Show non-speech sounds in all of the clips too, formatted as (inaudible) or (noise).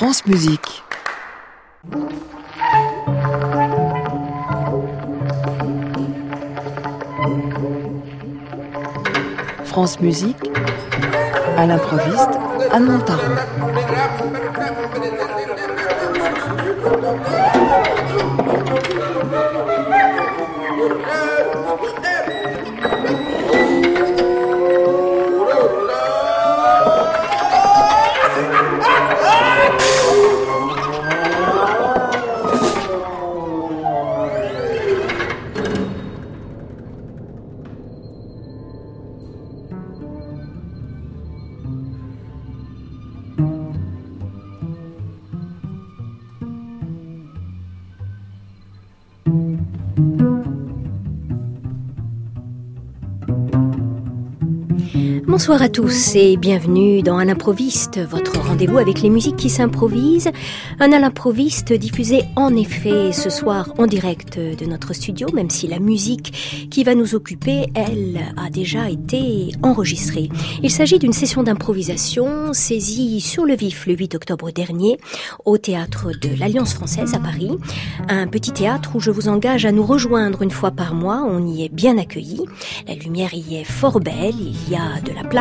France Musique. France Musique, à l'improviste, Anne Montaron. Bonsoir à tous et bienvenue dans Un improviste, votre rendez-vous avec les musiques qui s'improvisent. Un à l'improviste diffusé en effet ce soir en direct de notre studio, même si la musique qui va nous occuper, elle, a déjà été enregistrée. Il s'agit d'une session d'improvisation saisie sur le vif le 8 octobre dernier au théâtre de l'Alliance française à Paris. Un petit théâtre où je vous engage à nous rejoindre une fois par mois. On y est bien accueilli. La lumière y est fort belle. Il y a de la place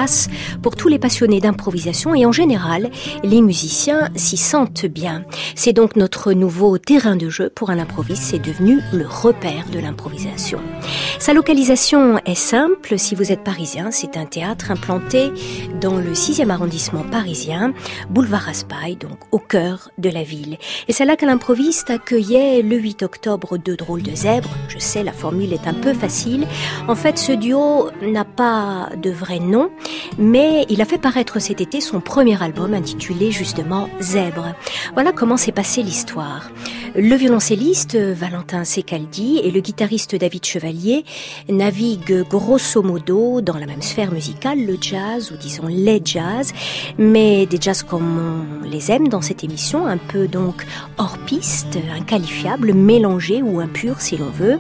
pour tous les passionnés d'improvisation et en général, les musiciens s'y sentent bien. C'est donc notre nouveau terrain de jeu pour un improviste, c'est devenu le repère de l'improvisation. Sa localisation est simple, si vous êtes parisien, c'est un théâtre implanté dans le 6e arrondissement parisien, boulevard Raspail, donc au cœur de la ville. Et c'est là que l'improviste accueillait le 8 octobre deux drôles de zèbres. Je sais, la formule est un peu facile. En fait, ce duo n'a pas de vrai nom, mais il a fait paraître cet été son premier album intitulé justement Zèbre. Voilà comment s'est passée l'histoire. Le violoncelliste Valentin Secaldi et le guitariste David Chevalier naviguent grosso modo dans la même sphère musicale, le jazz ou disons les jazz, mais des jazz comme on les aime dans cette émission, un peu donc hors piste, inqualifiable, mélangé ou impur si l'on veut.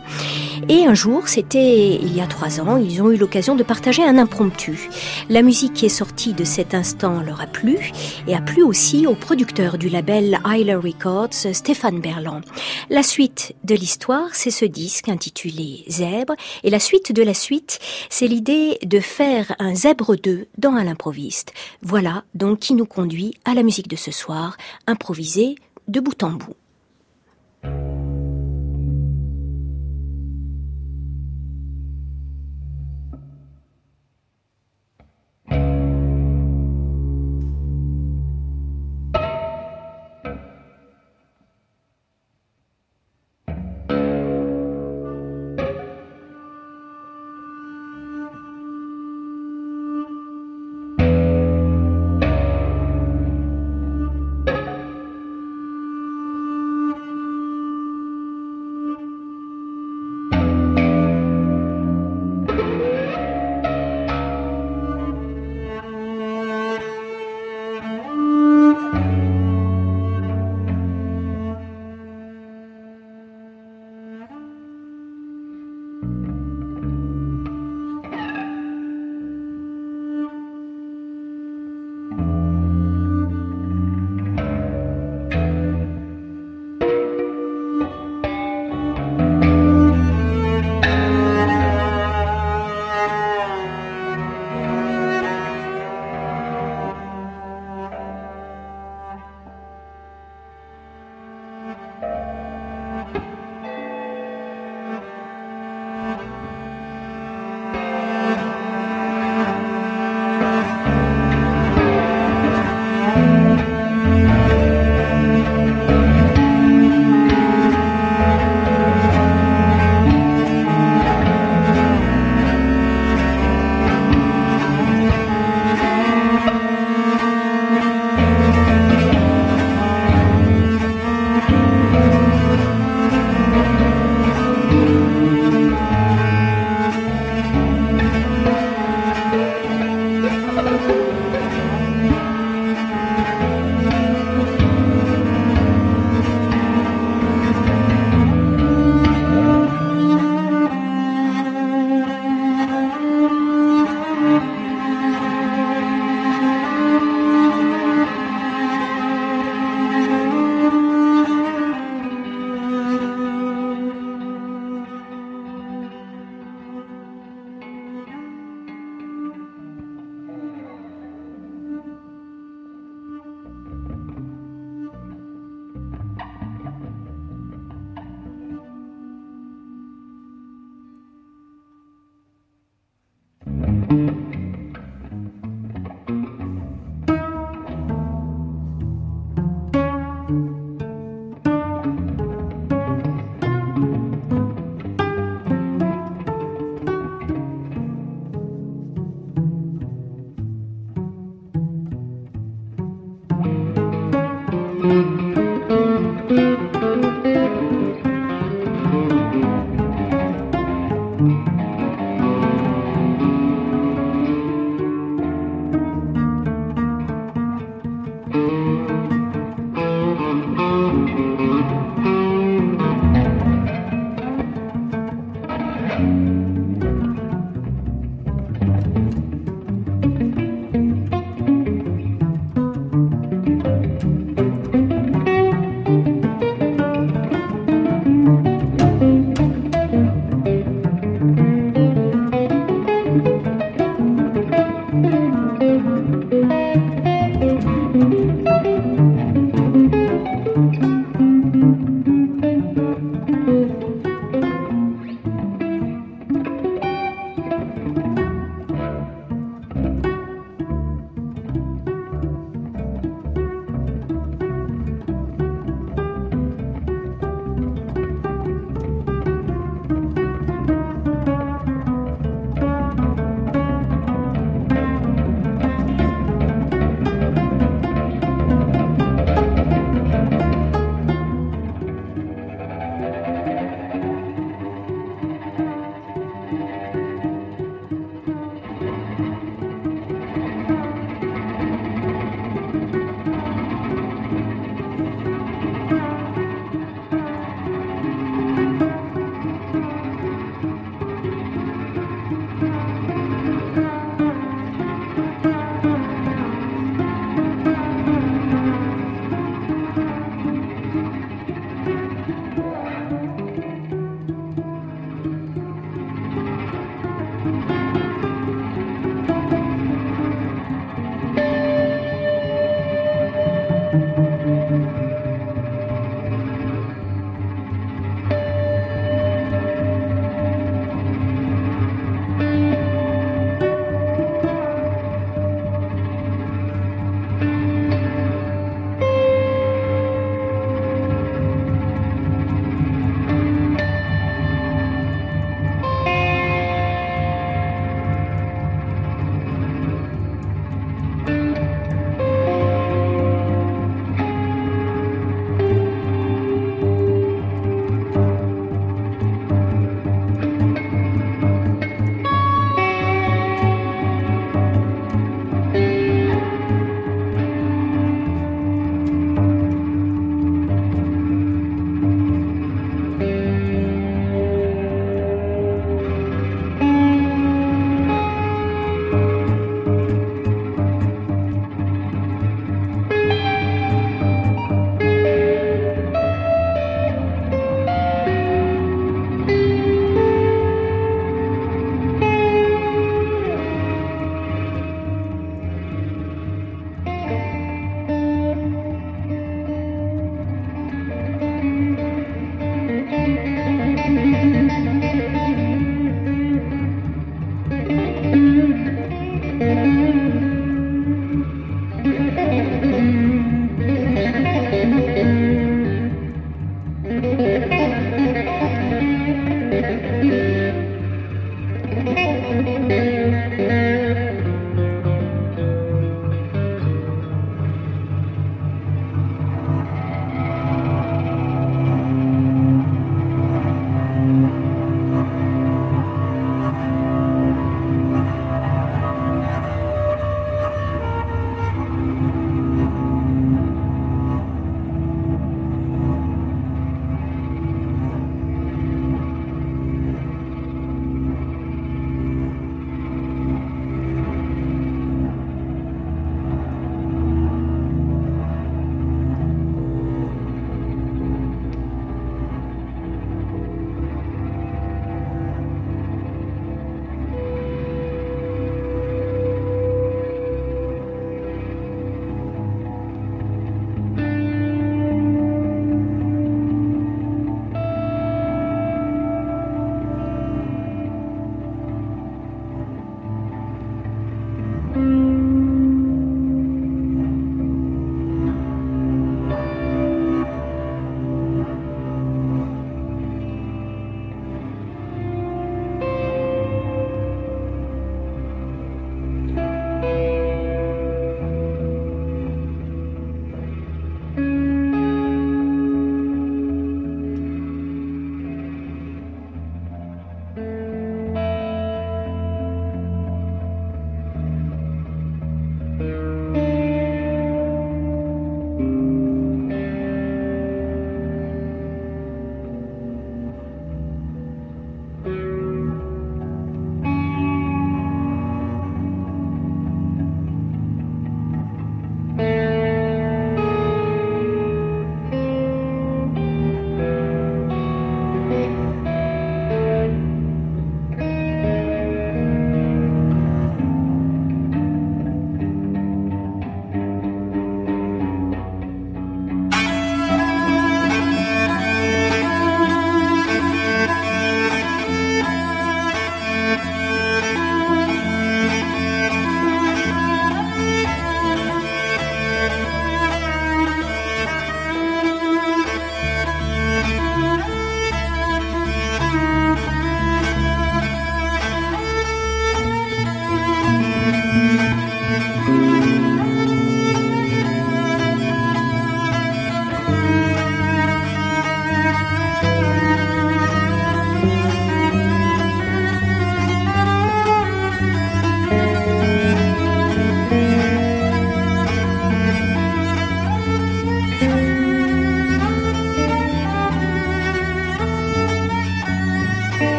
Et un jour, c'était il y a trois ans, ils ont eu l'occasion de partager un impromptu. La musique qui est sortie de cet instant leur a plu et a plu aussi au producteur du label Hyler Records, Stéphane La suite de l'histoire, c'est ce disque intitulé Zèbre et la suite de la suite, c'est l'idée de faire un Zèbre 2 dans un improviste. Voilà donc qui nous conduit à la musique de ce soir, improvisée de bout en bout.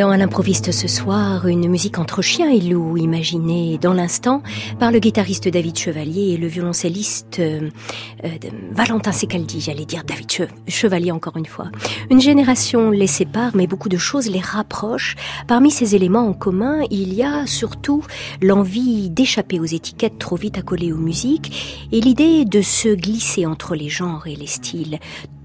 Dans un ce soir, une musique entre chien et loup, imaginée dans l'instant par le guitariste David Chevalier et le violoncelliste euh, euh, Valentin Secaldi, j'allais dire David Chevalier encore une fois. Une génération les sépare, mais beaucoup de choses les rapprochent. Parmi ces éléments en commun, il y a surtout l'envie d'échapper aux étiquettes trop vite accolées aux musiques et l'idée de se glisser entre les genres et les styles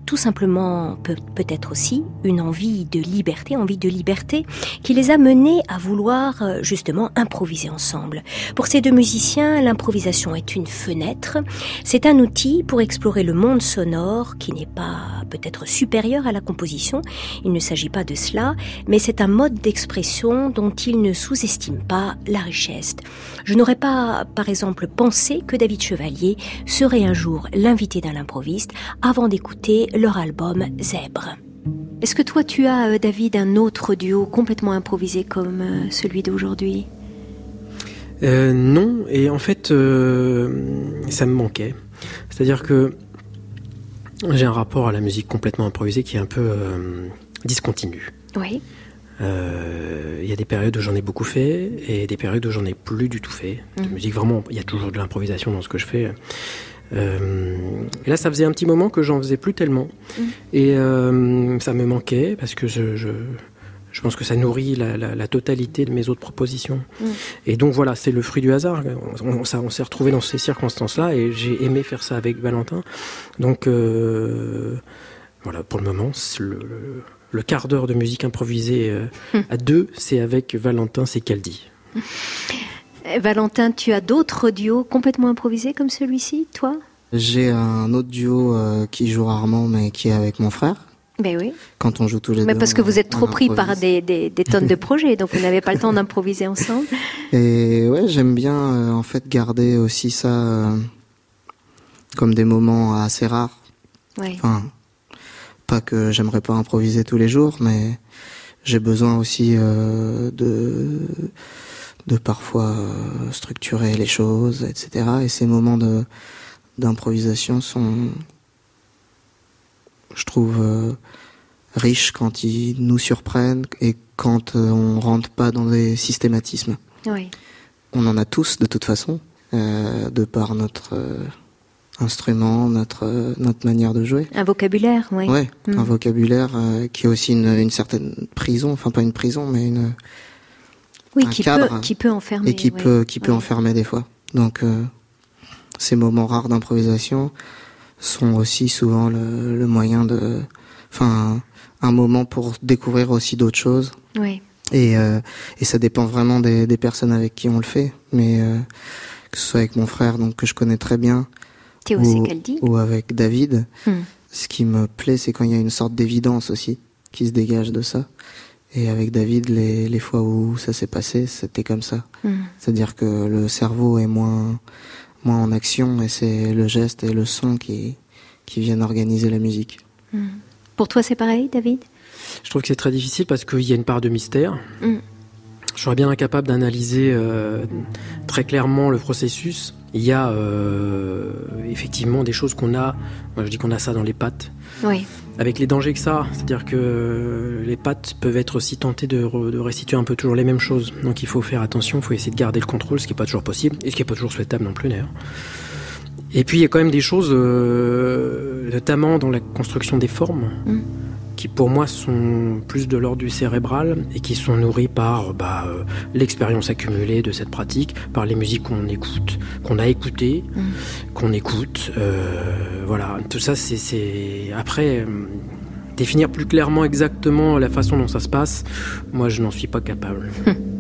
tout simplement peut- peut-être aussi une envie de liberté, envie de liberté qui les a menés à vouloir euh, justement improviser ensemble. Pour ces deux musiciens, l'improvisation est une fenêtre, c'est un outil pour explorer le monde sonore qui n'est pas peut-être supérieur à la composition, il ne s'agit pas de cela, mais c'est un mode d'expression dont ils ne sous-estiment pas la richesse. Je n'aurais pas, par exemple, pensé que David Chevalier serait un jour l'invité d'un improviste avant d'écouter leur album Zèbre. Est-ce que toi tu as, euh, David, un autre duo complètement improvisé comme euh, celui d'aujourd'hui? Euh, non, et en fait, euh, ça me manquait. C'est-à-dire que j'ai un rapport à la musique complètement improvisée qui est un peu euh, discontinu. Oui. Il y a des périodes où j'en ai beaucoup fait et des périodes où j'en ai plus du tout fait. De Mhm. musique, vraiment, il y a toujours de l'improvisation dans ce que je fais. Euh, et là, ça faisait un petit moment que j'en faisais plus tellement. Mhm. Et euh, ça me manquait parce que je, je, je pense que ça nourrit la, la- la totalité de mes autres propositions. Mhm. Et donc voilà, c'est le fruit du hasard. On, on, ça- on s'est retrouvé dans ces circonstances-là et j'ai aimé faire ça avec Valentin. Donc euh, voilà, pour le moment, c'est le, le- le quart d'heure de musique improvisée Mhm. à deux, c'est avec Valentin Secaldi. (laughs) Euh, Valentin, tu as d'autres duos complètement improvisés comme celui-ci, toi? J'ai un autre duo euh, qui joue rarement, mais qui est avec mon frère. Ben oui. Quand on joue tous les Mais deux. parce que on- vous êtes trop pris par des, des- des tonnes de (laughs) projets, donc vous n'avez pas le temps d'improviser ensemble. Et ouais, j'aime bien euh, en fait garder aussi ça euh, comme des moments assez rares. Oui. Enfin, pas que j'aimerais pas improviser tous les jours, mais j'ai besoin aussi euh, de de parfois euh, structurer les choses, etc. Et ces moments de d'improvisation sont, je trouve, euh, riches quand ils nous surprennent et quand euh, on rentre pas dans des systématismes. Oui. On en a tous de toute façon, euh, de par notre euh, instrument, notre euh, notre manière de jouer. Un vocabulaire, oui. Ouais, Mm. un vocabulaire euh, qui est aussi une, une certaine prison, enfin pas une prison, mais une Oui, un qui, cadre peut, qui peut enfermer. et qui peut qui peut enfermer des fois. Donc euh, ces moments rares d'improvisation sont aussi souvent le, le moyen de, enfin un, moment pour découvrir aussi d'autres choses. Oui. Et, euh, et ça dépend vraiment des, des personnes avec qui on le fait, mais euh, que ce soit avec mon frère, donc que je connais très bien, Théo ou, ou avec David, Hmm. ce qui me plaît, c'est quand il y a une sorte d'évidence aussi qui se dégage de ça. Et avec David, les, les fois où ça s'est passé, c'était comme ça. Hmm. C'est-à-dire que le cerveau est moins, moins en action et c'est le geste et le son qui, qui viennent organiser la musique. Hmm. Pour toi, c'est pareil, David? Je trouve que c'est très difficile parce qu'il y a une part de mystère. Mm. Je serais bien incapable d'analyser euh, très clairement le processus. Il y a euh, effectivement des choses qu'on a, moi je dis qu'on a ça dans les pattes, Oui. Avec les dangers que ça, c'est-à-dire que les pattes peuvent être aussi tentées de, de restituer un peu toujours les mêmes choses. Donc il faut faire attention, il faut essayer de garder le contrôle, ce qui n'est pas toujours possible, et ce qui n'est pas toujours souhaitable non plus d'ailleurs. Et puis il y a quand même des choses, euh, notamment dans la construction des formes, Mm qui pour moi sont plus de l'ordre du cérébral et qui sont nourris par euh, bah, euh, l'expérience accumulée de cette pratique, par les musiques qu'on écoute, qu'on a écoutées, mm. qu'on écoute. Euh, voilà, tout ça c'est... Après, définir plus clairement exactement la façon dont ça se passe, moi je n'en suis pas capable. (laughs)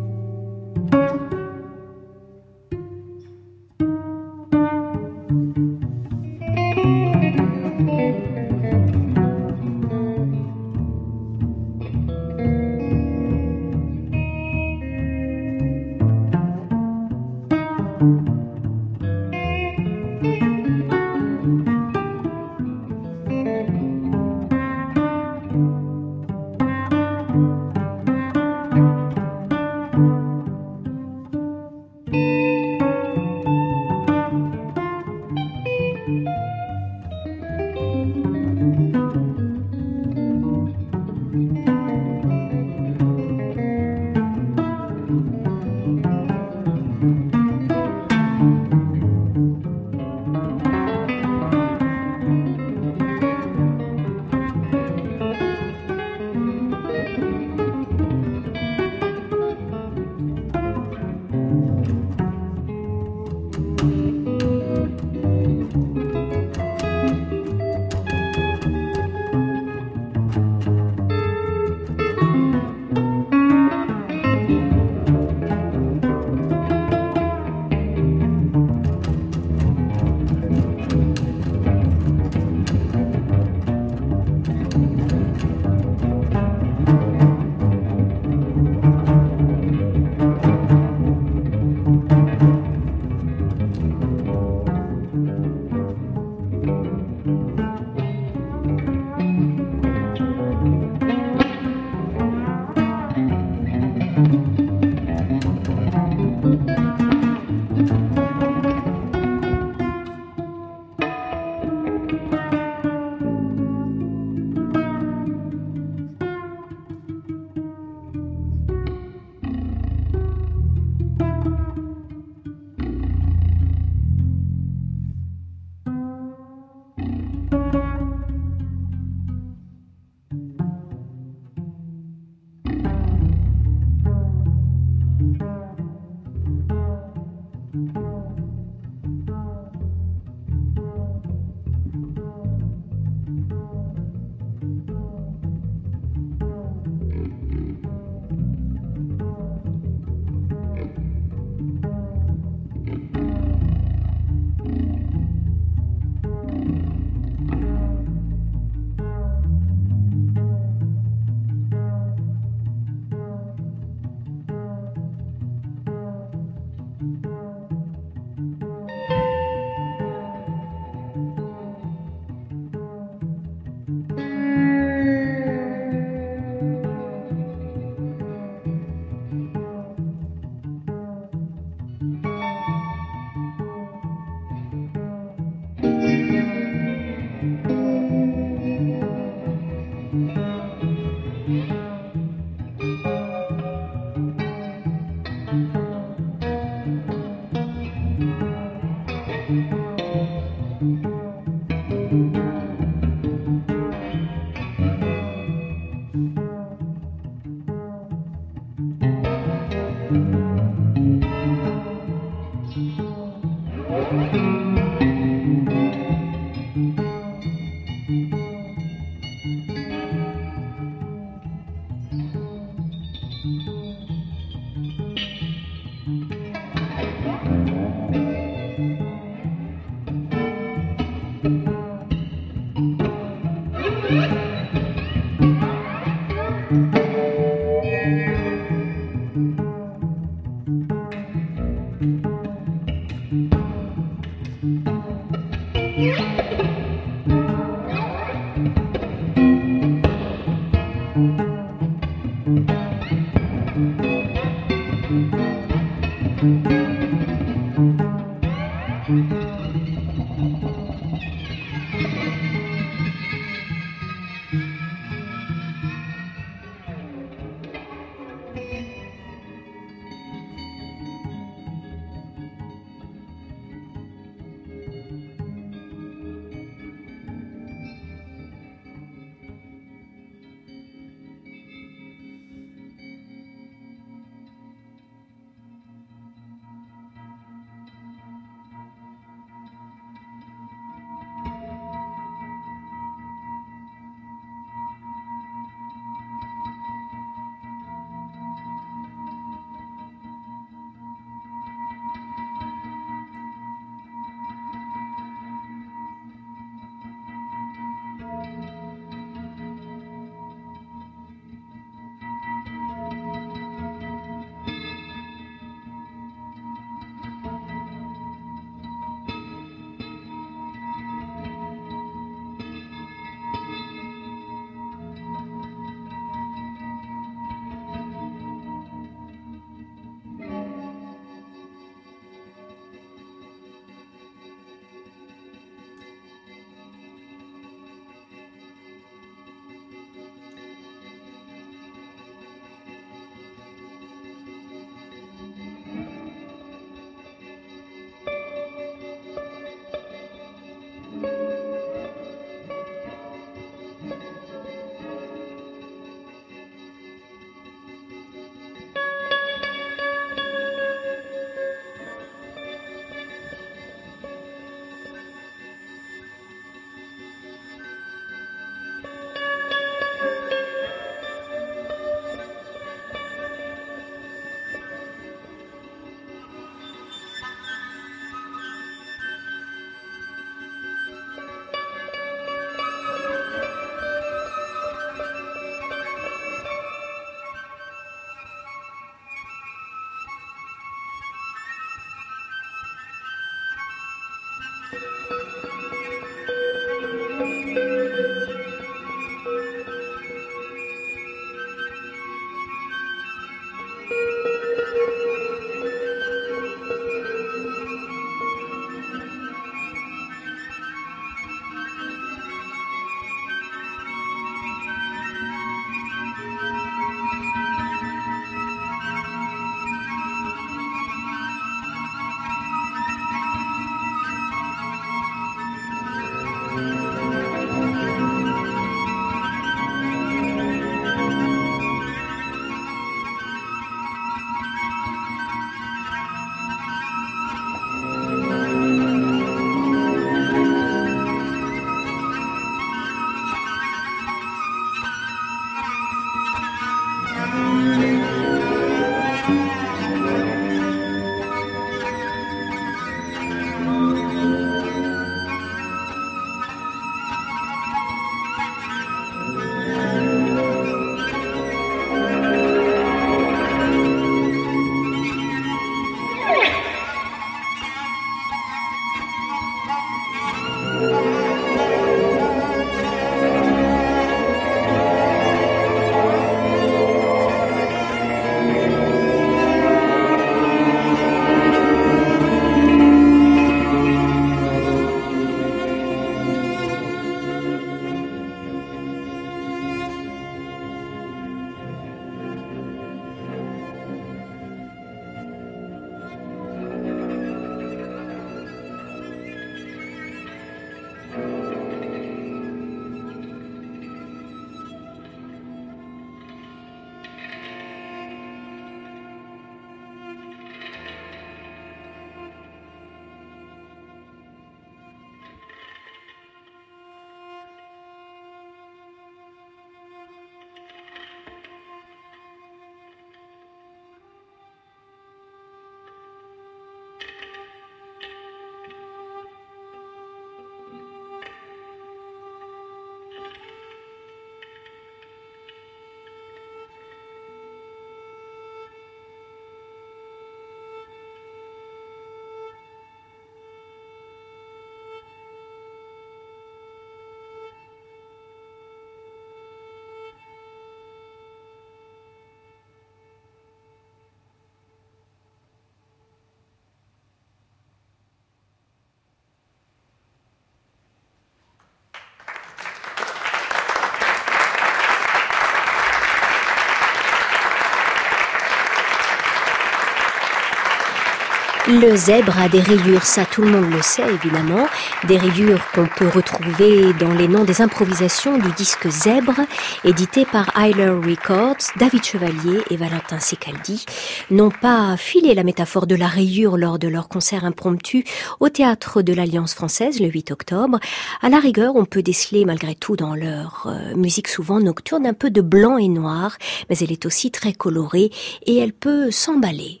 Le zèbre a des rayures, ça tout le monde le sait évidemment, des rayures qu'on peut retrouver dans les noms des improvisations du disque Zèbre, édité par Eiler Records. David Chevalier et Valentin Secaldi n'ont pas filé la métaphore de la rayure lors de leur concert impromptu au théâtre de l'Alliance française le 8 octobre. À la rigueur, on peut déceler malgré tout dans leur euh, musique souvent nocturne un peu de blanc et noir, mais elle est aussi très colorée et elle peut s'emballer.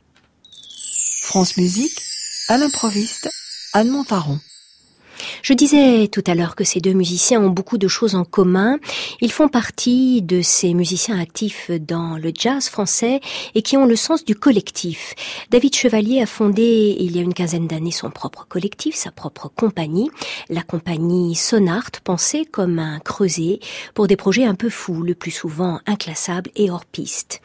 France Musique, à l'improviste, Anne Montaron. Je disais tout à l'heure que ces deux musiciens ont beaucoup de choses en commun. Ils font partie de ces musiciens actifs dans le jazz français et qui ont le sens du collectif. David Chevalier a fondé il y a une quinzaine d'années son propre collectif, sa propre compagnie, la compagnie Sonart, pensée comme un creuset pour des projets un peu fous, le plus souvent inclassables et hors piste.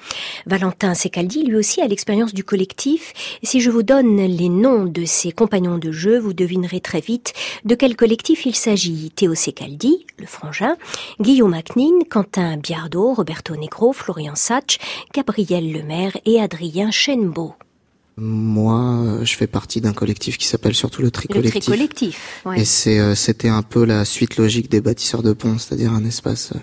Valentin Secaldi, lui aussi, a l'expérience du collectif. Si je vous donne les noms de ses compagnons de jeu, vous devinerez très vite de quel collectif il s'agit Théo Secaldi, le frangin, Guillaume Macnin, Quentin Biardo, Roberto Negro, Florian Satch, Gabriel Lemaire et Adrien Chenbeau. Moi, je fais partie d'un collectif qui s'appelle surtout le Tricollectif. Le Tricollectif, ouais. Et euh, c'était un peu la suite logique des bâtisseurs de ponts, c'est-à-dire un espace.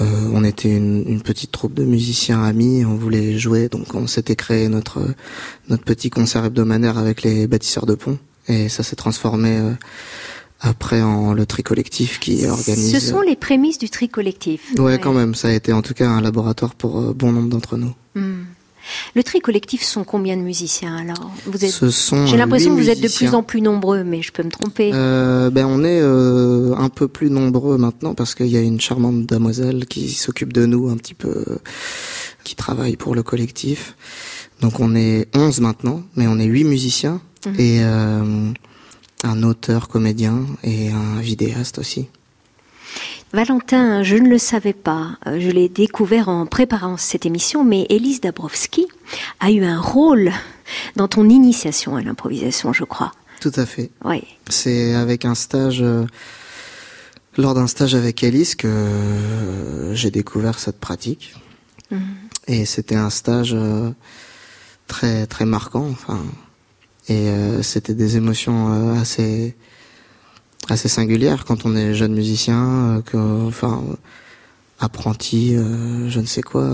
Euh, on était une, une, petite troupe de musiciens amis, on voulait jouer, donc on s'était créé notre notre petit concert hebdomadaire avec les bâtisseurs de ponts. Et ça s'est transformé euh, après en le tri collectif qui organise. Ce sont les prémices du tri collectif. Ouais, quand même. Ça a été en tout cas un laboratoire pour euh, bon nombre d'entre nous. Hmm. Le tri collectif sont combien de musiciens alors? Vous êtes. Ce sont. J'ai l'impression que vous êtes de plus en plus nombreux, mais je peux me tromper. Euh, ben on est euh, un peu plus nombreux maintenant parce qu'il y a une charmante demoiselle qui s'occupe de nous un petit peu, qui travaille pour le collectif. Donc on est 11 maintenant, mais on est 8 musiciens Mhm. et euh, un auteur comédien et un vidéaste aussi. Valentin, je ne le savais pas, euh, je l'ai découvert en préparant cette émission, mais Élise Dabrowski a eu un rôle dans ton initiation à l'improvisation, je crois. Tout à fait. Oui. C'est avec un stage, euh, lors d'un stage avec Élise que j'ai découvert cette pratique. Mhm. Et c'était un stage très très marquant. Enfin, et euh, c'était des émotions euh, assez assez singulières quand on est jeune musicien, euh, que, enfin apprenti, je ne sais quoi.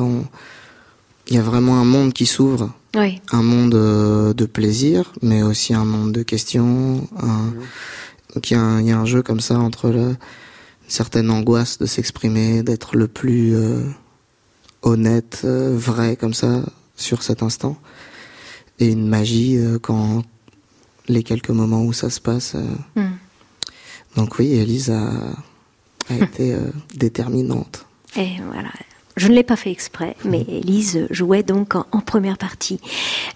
Il y a vraiment un monde qui s'ouvre. Oui. Un monde de plaisir, mais aussi un monde de questions. Un... Donc il y, a un, il y, a un jeu comme ça entre le, une certaine angoisse de s'exprimer, d'être le plus honnête, vrai comme ça sur cet instant et une magie euh, quand les quelques moments où ça se passe. Euh. Hmm. Donc oui, Elise a, a été euh, déterminante. Et voilà. Je ne l'ai pas fait exprès, mais hmm. Elise jouait donc en, première partie.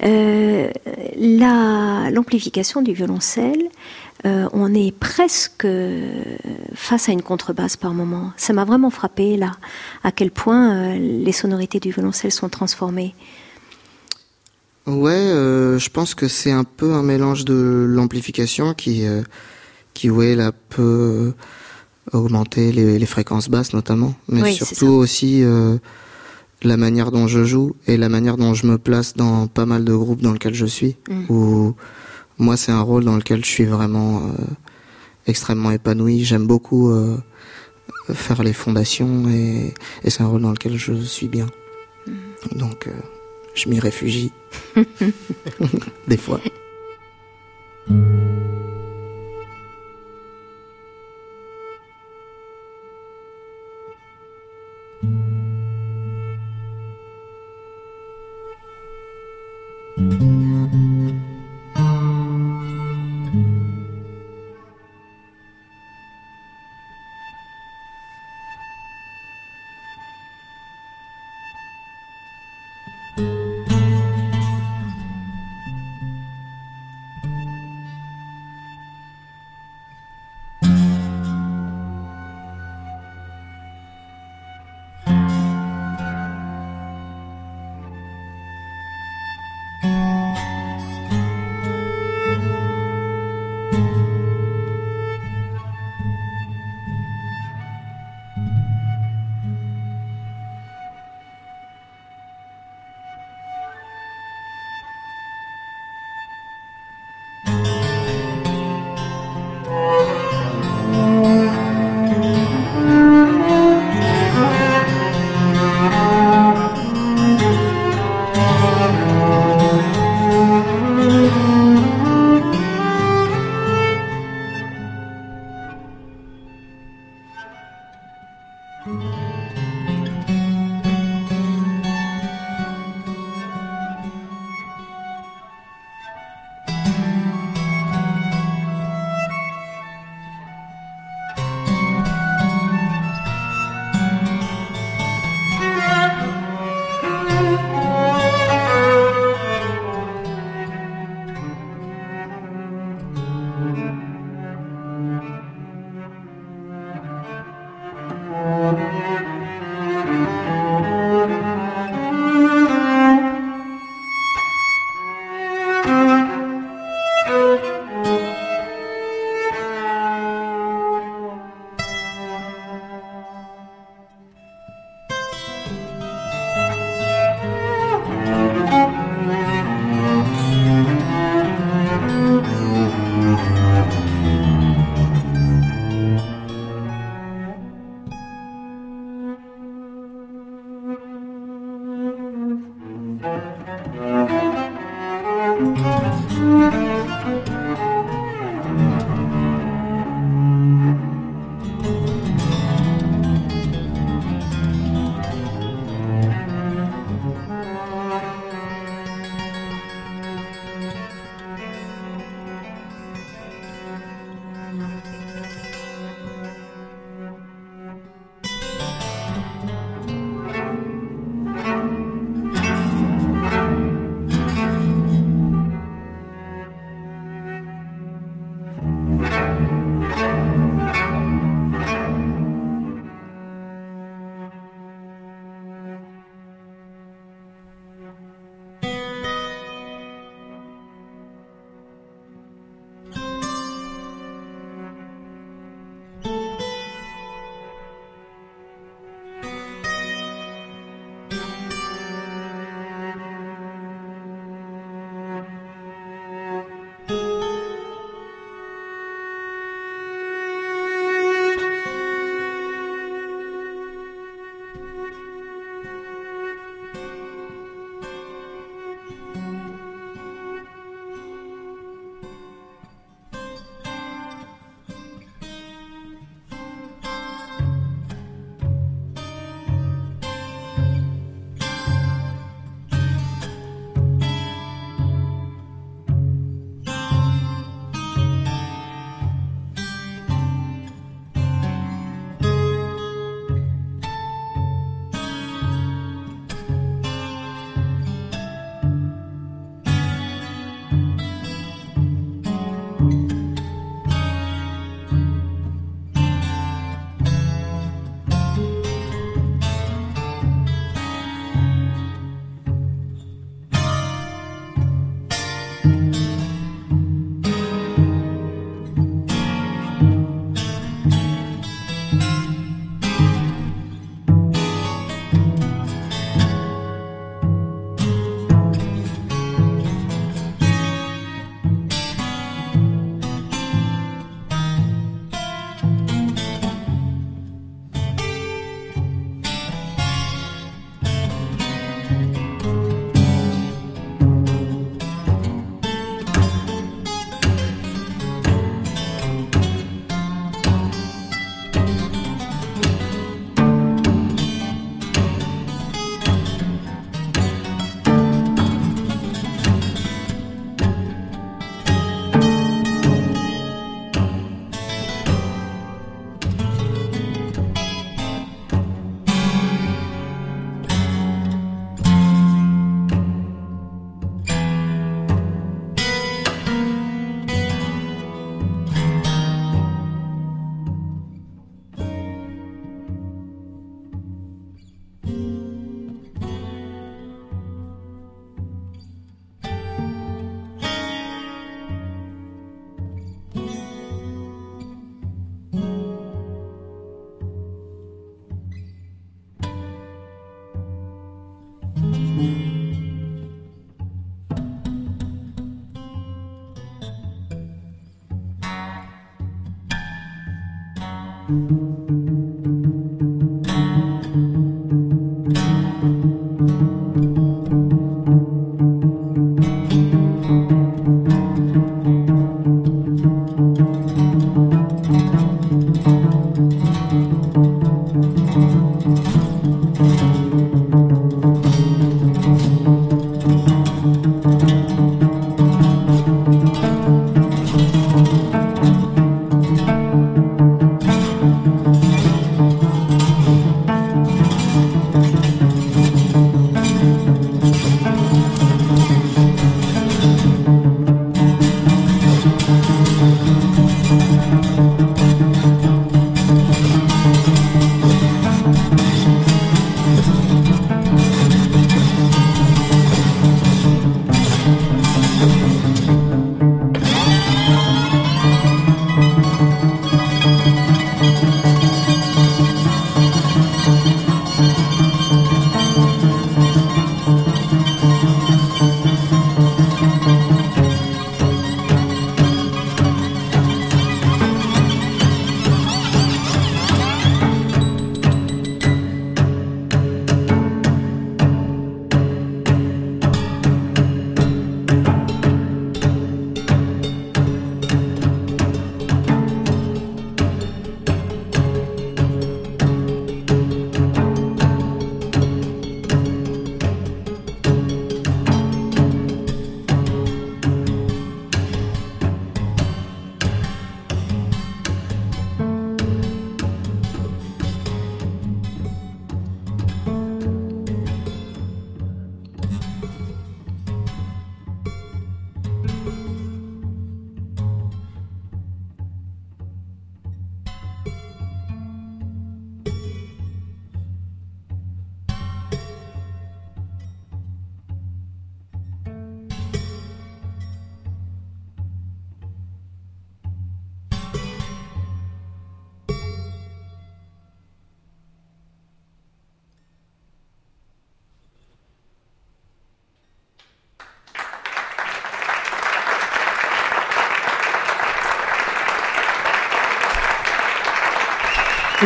Euh, L'amplification du violoncelle, euh, on est presque face à une contrebasse par moment. Ça m'a vraiment frappé là, à quel point les sonorités du violoncelle sont transformées. Ouais, euh, je pense que c'est un peu un mélange de l'amplification qui, euh, qui ouais, là, peut augmenter les, les fréquences basses notamment, mais surtout aussi euh, la manière dont je joue et la manière dont je me place dans pas mal de groupes dans lesquels je suis. Mm. Où moi, c'est un rôle dans lequel je suis vraiment euh, extrêmement épanoui. J'aime beaucoup euh, faire les fondations et, et c'est un rôle dans lequel je suis bien. Mm. Donc je m'y réfugie. (laughs) Des fois.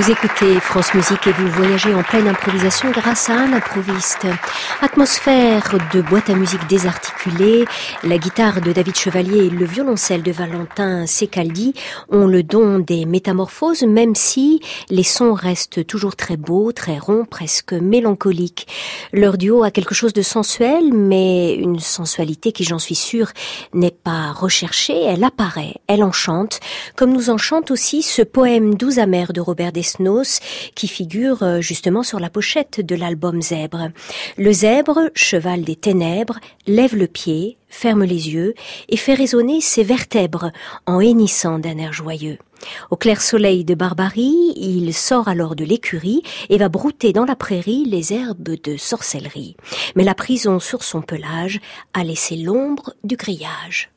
Vous écoutez France Musique et vous voyagez en pleine improvisation grâce à un improviste. Atmosphère de boîte à musique désarticulée, la guitare de David Chevalier et le violoncelle de Valentin Secaldi ont le don des métamorphoses, même si les sons restent toujours très beaux, très ronds, presque mélancoliques. Leur duo a quelque chose de sensuel, mais une sensualité qui, j'en suis sûre, n'est pas recherchée. Elle apparaît, elle enchante, comme nous enchante aussi ce poème doux amer de Robert Qui figure euh, justement sur la pochette de l'album Zèbre. Le zèbre, cheval des ténèbres, lève le pied, ferme les yeux et fait résonner ses vertèbres en hennissant d'un air joyeux. Au clair soleil de Barbarie, il sort alors de l'écurie et va brouter dans la prairie les herbes de sorcellerie. Mais la prison sur son pelage a laissé l'ombre du grillage.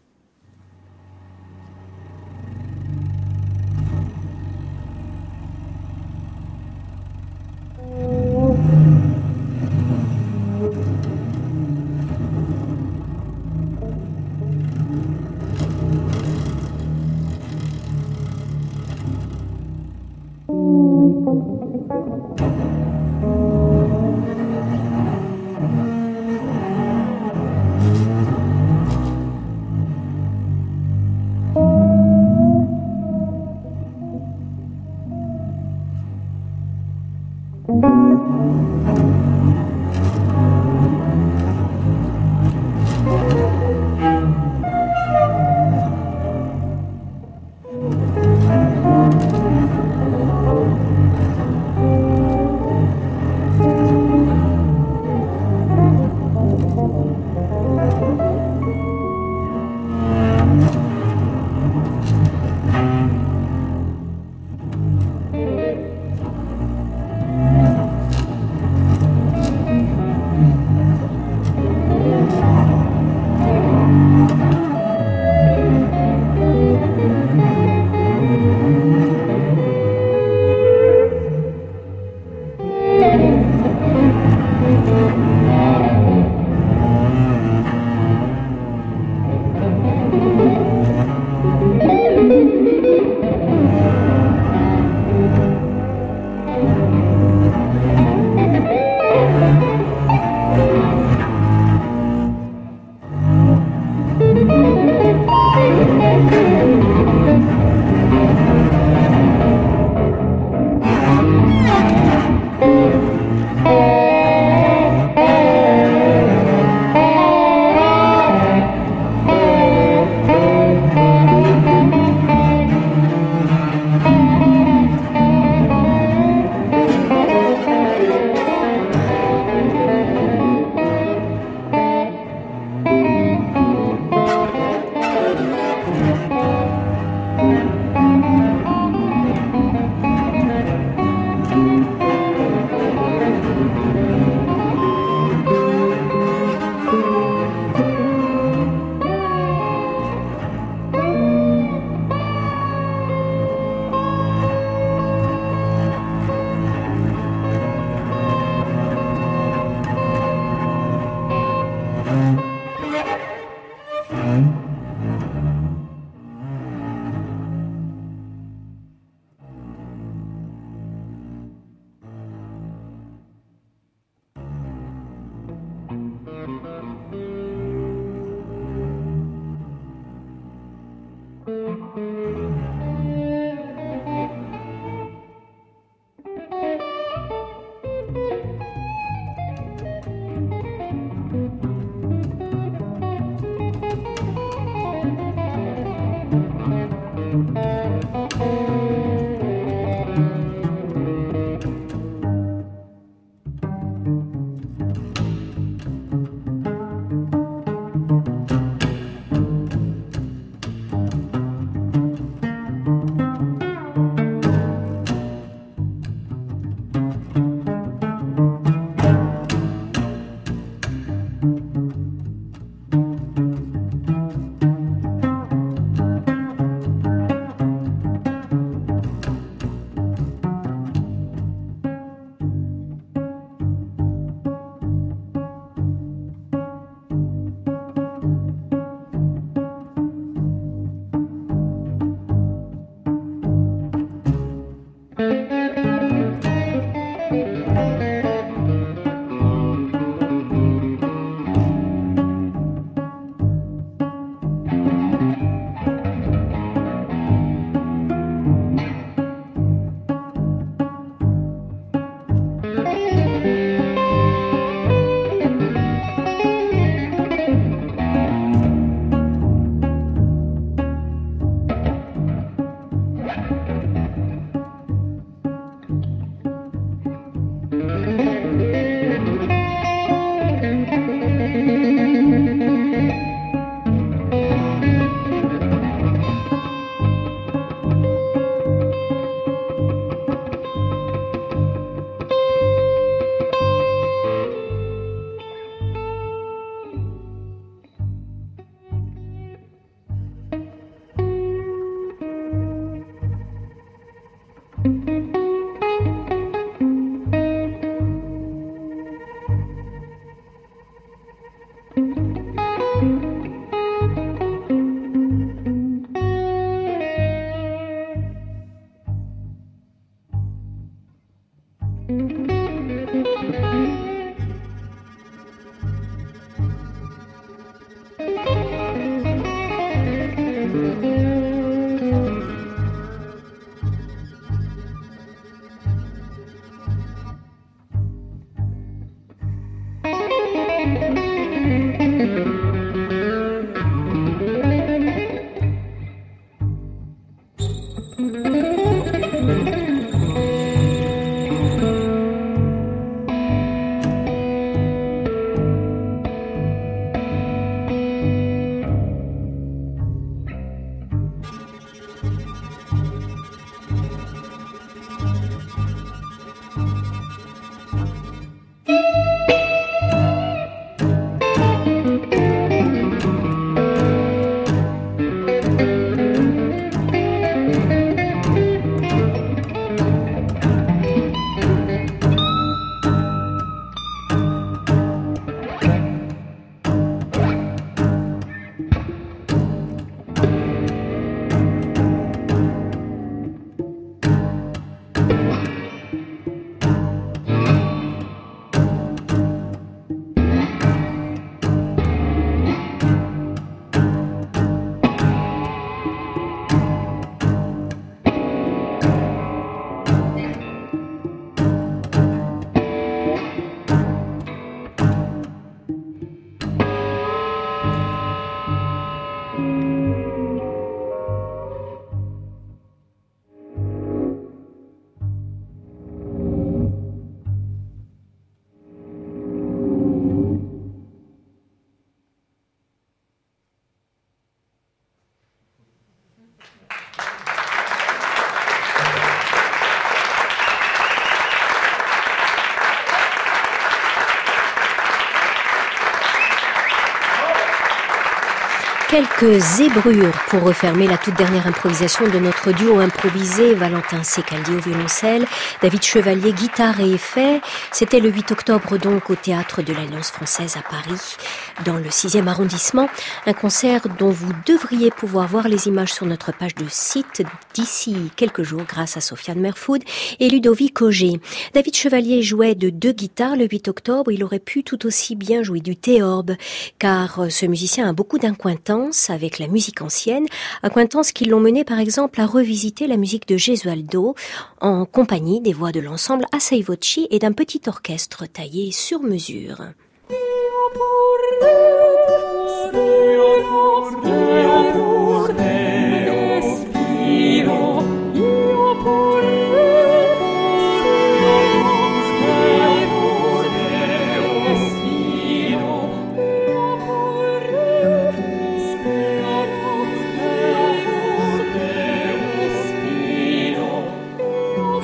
Quelques zébrures pour refermer la toute dernière improvisation de notre duo improvisé, Valentin Secaldi au violoncelle, David Chevalier guitare et effet. C'était le 8 octobre donc au théâtre de l'Alliance française à Paris, dans le 6e arrondissement. Un concert dont vous devriez pouvoir voir les images sur notre page de site d'ici quelques jours grâce à Sofiane Merfoud et Ludovic Auger. David Chevalier jouait de deux guitares le 8 octobre. Il aurait pu tout aussi bien jouer du théorbe car ce musicien a beaucoup d'incointance avec la musique ancienne, accointance qui l'ont mené par exemple à revisiter la musique de Gesualdo en compagnie des voix de l'ensemble Assai Voci et d'un petit orchestre taillé sur mesure.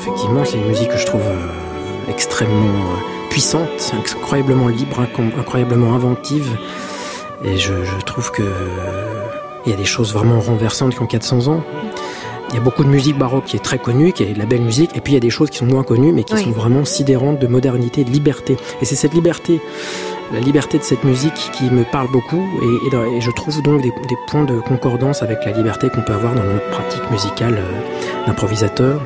Effectivement, c'est une musique que je trouve euh, extrêmement euh, puissante, incroyablement libre, incroyablement inventive. Et je, trouve que il y a des choses vraiment renversantes qui ont 400 ans. Il y a beaucoup de musique baroque qui est très connue, qui est de la belle musique, et puis il y a des choses qui sont moins connues, mais qui sont vraiment sidérantes de modernité, de liberté. Et c'est cette liberté, la liberté de cette musique qui me parle beaucoup, et, je trouve donc des, points de concordance avec la liberté qu'on peut avoir dans notre pratique musicale euh, d'improvisateur.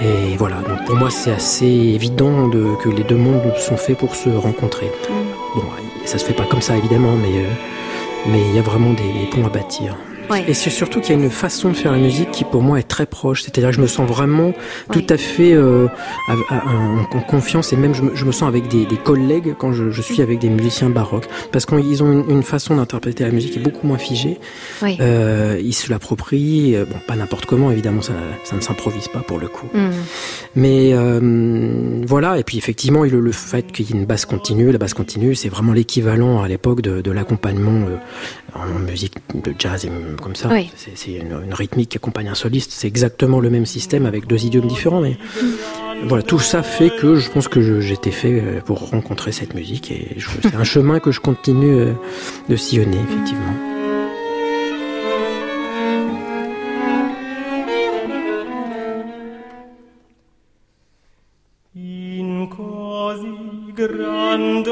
Et voilà, donc pour moi c'est assez évident de, que les deux mondes sont faits pour se rencontrer. Mm. Bon, ça se fait pas comme ça évidemment, mais euh, mais il y a vraiment des, des ponts à bâtir. Et c'est surtout qu'il y a une façon de faire la musique qui pour moi est très proche. C'est-à-dire que je me sens vraiment tout à fait euh, en, confiance et même je me, je me sens avec des, des, collègues quand je, je, suis avec des musiciens baroques. Parce qu'ils ont une, une façon d'interpréter la musique qui est beaucoup moins figée. Euh, ils se l'approprient. Euh, bon, pas n'importe comment, évidemment, ça, ça ne s'improvise pas pour le coup. Mm. Mais euh, voilà, et puis effectivement, le, le fait qu'il y ait une basse continue, la basse continue, c'est vraiment l'équivalent à l'époque de, de l'accompagnement euh, en musique de jazz et comme ça. C'est une, rythmique qui accompagne un soliste. C'est exactement le même système avec deux idiomes différents. Mais voilà, tout ça fait que je pense que j'étais fait euh, pour rencontrer cette musique et c'est un (laughs) chemin que je continue euh, de sillonner effectivement. Un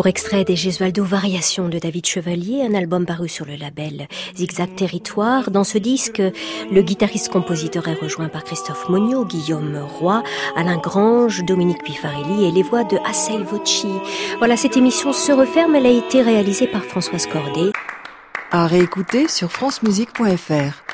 court extrait des Gesualdo Variations de David Chevalier, un album paru sur le label Zigzag Territoire. Dans ce disque, le guitariste-compositeur est rejoint par Christophe Monio, Guillaume Roy, Alain Grange, Dominique Pifarelli et les voix de Assai Voci. Voilà, cette émission se referme. Elle a été réalisée par Françoise Cordet. À réécouter sur francemusique.fr.